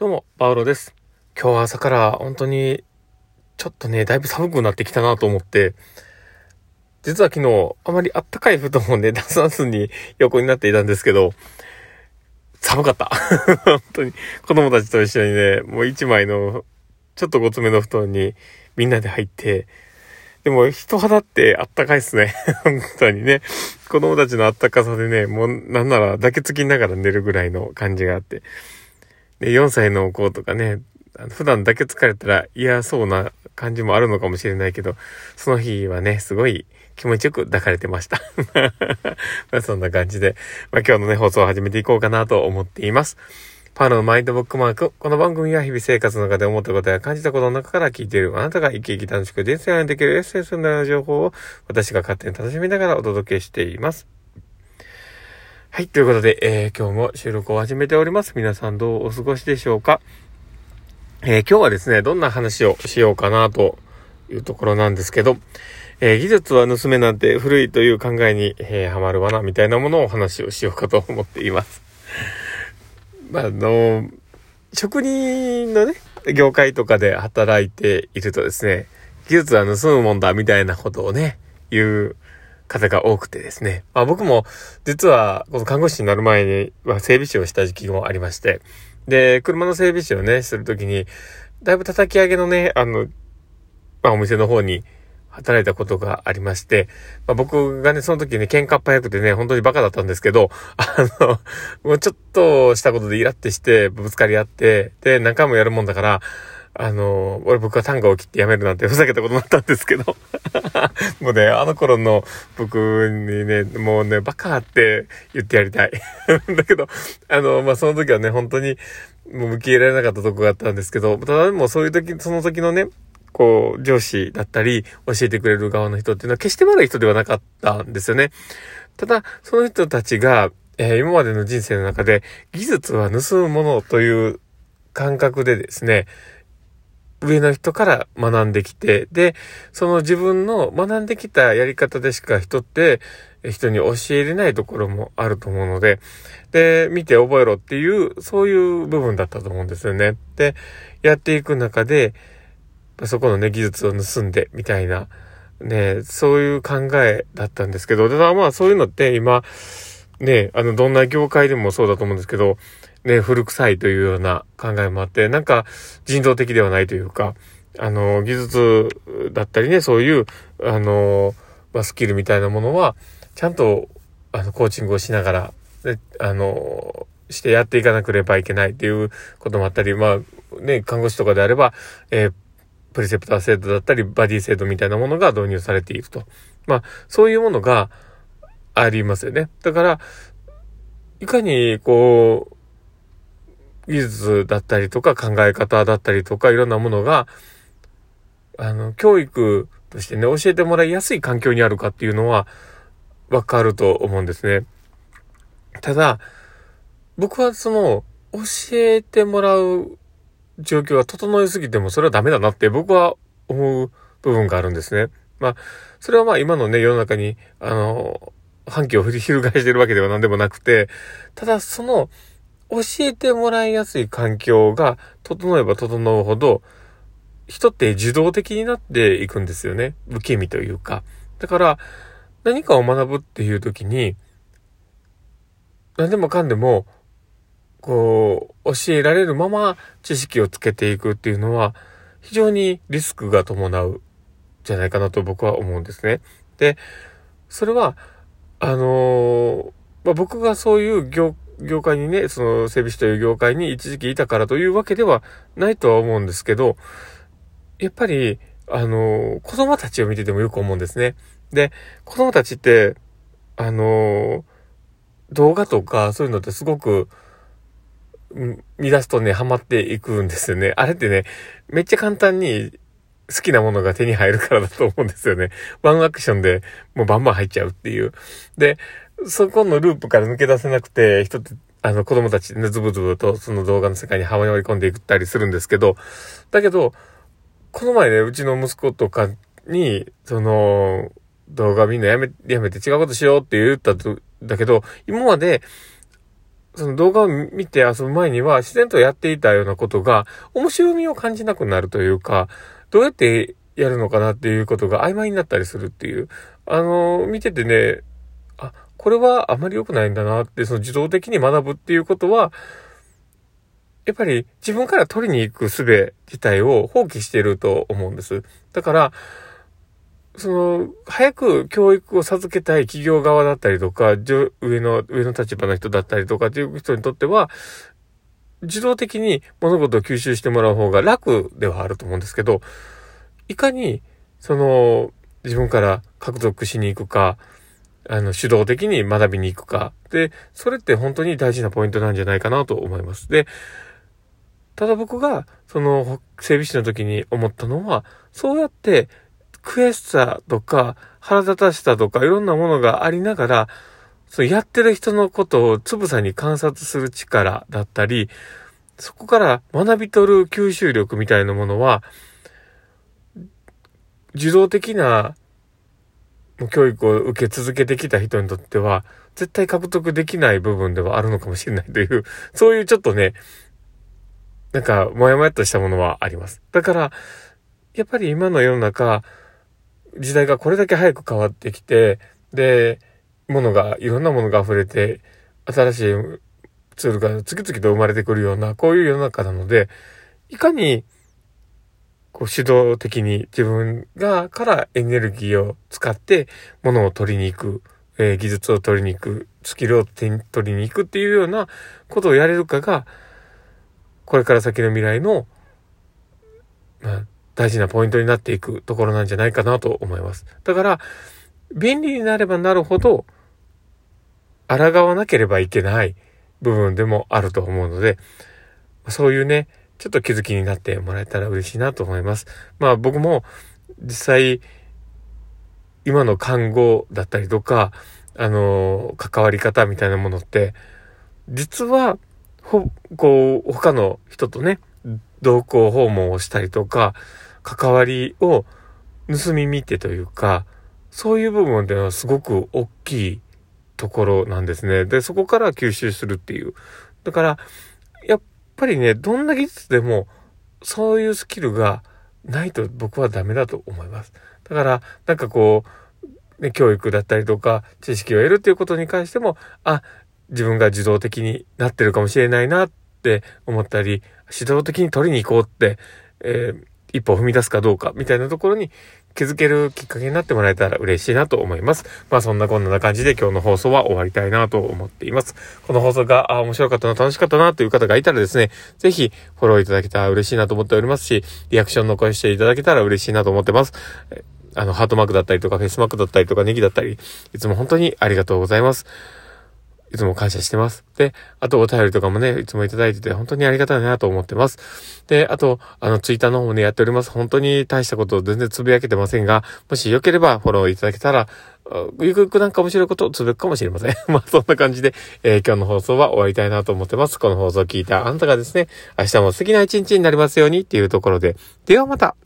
どうも、パウロです。今日は朝から本当に、ちょっとね、だいぶ寒くなってきたなと思って、実は昨日、あまりあったかい布団をね、出さずに横になっていたんですけど、寒かった。本当に、子供たちと一緒にね、もう一枚の、ちょっとごつめの布団にみんなで入って、でも人肌ってあったかいっすね。本当にね。子供たちのあったかさでね、もうなんなら抱きつきながら寝るぐらいの感じがあって。で、4歳の子とかね、普段だけ疲れたら嫌そうな感じもあるのかもしれないけど、その日はね、すごい気持ちよく抱かれてました。まあそんな感じで、まあ今日のね、放送を始めていこうかなと思っています。パールのマインドブックマーク。この番組は日々生活の中で思ったことや感じたことの中から聞いているあなたが生き生き楽しく人生をできるエッセンスのような情報を私が勝手に楽しみながらお届けしています。はい。ということで、えー、今日も収録を始めております。皆さんどうお過ごしでしょうか？えー、今日はですね、どんな話をしようかなというところなんですけど、えー、技術は盗めなんて古いという考えに、えー、ハマるわな、みたいなものをお話をしようかと思っています。まあ、あの、職人のね、業界とかで働いているとですね、技術は盗むもんだ、みたいなことをね、言う方が多くてですね。まあ僕も実はこの看護師になる前には整備士をした時期もありまして、で、車の整備士をね、するときに、だいぶ叩き上げのね、あの、まあお店の方に働いたことがありまして、まあ、僕がね、その時ね、喧嘩っ早くてね、本当にバカだったんですけど、あの、もうちょっとしたことでイラってして、ぶつかり合って、で、何回もやるもんだから、あの、俺僕は単価を切ってやめるなんて ふざけたことになったんですけど もうね、あの頃の僕にね、もうね、バカって言ってやりたい だけど、あの、まあ、その時はね、本当に、もう向き入れられなかったとこがあったんですけど、ただでもそういう時、その時のね、こう、上司だったり、教えてくれる側の人っていうのは決して悪い人ではなかったんですよね。ただ、その人たちが、えー、今までの人生の中で、技術は盗むものという感覚でですね、上の人から学んできて、で、その自分の学んできたやり方でしか人って人に教えれないところもあると思うので、で、見て覚えろっていう、そういう部分だったと思うんですよね。で、やっていく中で、そこのね、技術を盗んで、みたいな、ね、そういう考えだったんですけど、ただまあそういうのって今、ね、あの、どんな業界でもそうだと思うんですけど、ね、古臭いというような考えもあって、なんか人道的ではないというか、あの、技術だったりね、そういう、あの、まあ、スキルみたいなものは、ちゃんと、あの、コーチングをしながら、ね、あの、してやっていかなければいけないっていうこともあったり、まあ、ね、看護師とかであれば、えー、プリセプター制度だったり、バディ制度みたいなものが導入されていると。まあ、そういうものがありますよね。だから、いかに、こう、技術だったりとか考え方だったりとかいろんなものが、あの、教育としてね、教えてもらいやすい環境にあるかっていうのはわかると思うんですね。ただ、僕はその、教えてもらう状況が整いすぎてもそれはダメだなって僕は思う部分があるんですね。まあ、それはまあ今のね、世の中に、あの、反旗を翻 してるわけでは何でもなくて、ただその、教えてもらいやすい環境が整えば整うほど、人って受動的になっていくんですよね。受け身というか。だから、何かを学ぶっていう時に、何でもかんでも、こう、教えられるまま知識をつけていくっていうのは、非常にリスクが伴うじゃないかなと僕は思うんですね。で、それは、あのー、まあ、僕がそういう業業界にね、その整備士という業界に一時期いたからというわけではないとは思うんですけど、やっぱり、あの、子供たちを見ててもよく思うんですね。で、子供たちって、あの、動画とかそういうのってすごく、見出すとね、ハマっていくんですよね。あれってね、めっちゃ簡単に好きなものが手に入るからだと思うんですよね。ワンアクションでもうバンバン入っちゃうっていう。で、そこのループから抜け出せなくて、人って、あの、子供たちね、ズブズブとその動画の世界にはまり込んでいったりするんですけど、だけど、この前ね、うちの息子とかに、その、動画見んのやめ、やめて違うことしようって言ったと、だけど、今まで、その動画を見て遊ぶ前には自然とやっていたようなことが面白みを感じなくなるというか、どうやってやるのかなっていうことが曖昧になったりするっていう。あの、見ててね、あ、これはあまり良くないんだなって、その自動的に学ぶっていうことは、やっぱり自分から取りに行く術自体を放棄していると思うんです。だから、その、早く教育を授けたい企業側だったりとか、上の、上の立場の人だったりとかっていう人にとっては、自動的に物事を吸収してもらう方が楽ではあると思うんですけど、いかに、その、自分から獲得しに行くか、あの、主導的に学びに行くか。で、それって本当に大事なポイントなんじゃないかなと思います。で、ただ僕が、その、整備士の時に思ったのは、そうやって悔しさとか、腹立たしさとか、いろんなものがありながら、そのやってる人のことをつぶさに観察する力だったり、そこから学び取る吸収力みたいなものは、受動的な教育を受け続けてきた人にとっては、絶対獲得できない部分ではあるのかもしれないという、そういうちょっとね、なんか、もやもやっとしたものはあります。だから、やっぱり今の世の中、時代がこれだけ早く変わってきて、で、ものが、いろんなものが溢れて、新しいツールが次々と生まれてくるような、こういう世の中なので、いかに、こう主導的に自分がからエネルギーを使って物を取りに行く、えー、技術を取りに行く、スキルを手に取りに行くっていうようなことをやれるかが、これから先の未来の、まあ、大事なポイントになっていくところなんじゃないかなと思います。だから、便利になればなるほど、抗わなければいけない部分でもあると思うので、そういうね、ちょっと気づきになってもらえたら嬉しいなと思います。まあ僕も実際、今の看護だったりとか、あの、関わり方みたいなものって、実はほ、こう、他の人とね、同行訪問をしたりとか、関わりを盗み見てというか、そういう部分ではすごく大きいところなんですね。で、そこから吸収するっていう。だから、やっぱりね、どんな技術でも、そういうスキルがないと僕はダメだと思います。だから、なんかこう、ね、教育だったりとか、知識を得るっていうことに関しても、あ、自分が自動的になってるかもしれないなって思ったり、指導的に取りに行こうって、えー、一歩踏み出すかどうかみたいなところに気づけるきっかけになってもらえたら嬉しいなと思います。まあそんなこんな感じで今日の放送は終わりたいなと思っています。この放送があ面白かったな、楽しかったなという方がいたらですね、ぜひフォローいただけたら嬉しいなと思っておりますし、リアクション残していただけたら嬉しいなと思ってます。あの、ハートマークだったりとか、フェイスマークだったりとか、ネギだったり、いつも本当にありがとうございます。いつも感謝してます。で、あとお便りとかもね、いつもいただいてて本当にありがたいなと思ってます。で、あと、あの、ツイッターの方もね、やっております。本当に大したことを全然つぶやけてませんが、もしよければフォローいただけたら、ゆくゆくなんか面白いことをつぶやくかもしれません。まあ、そんな感じで、えー、今日の放送は終わりたいなと思ってます。この放送を聞いたあなたがですね、明日も素敵な一日になりますようにっていうところで、ではまた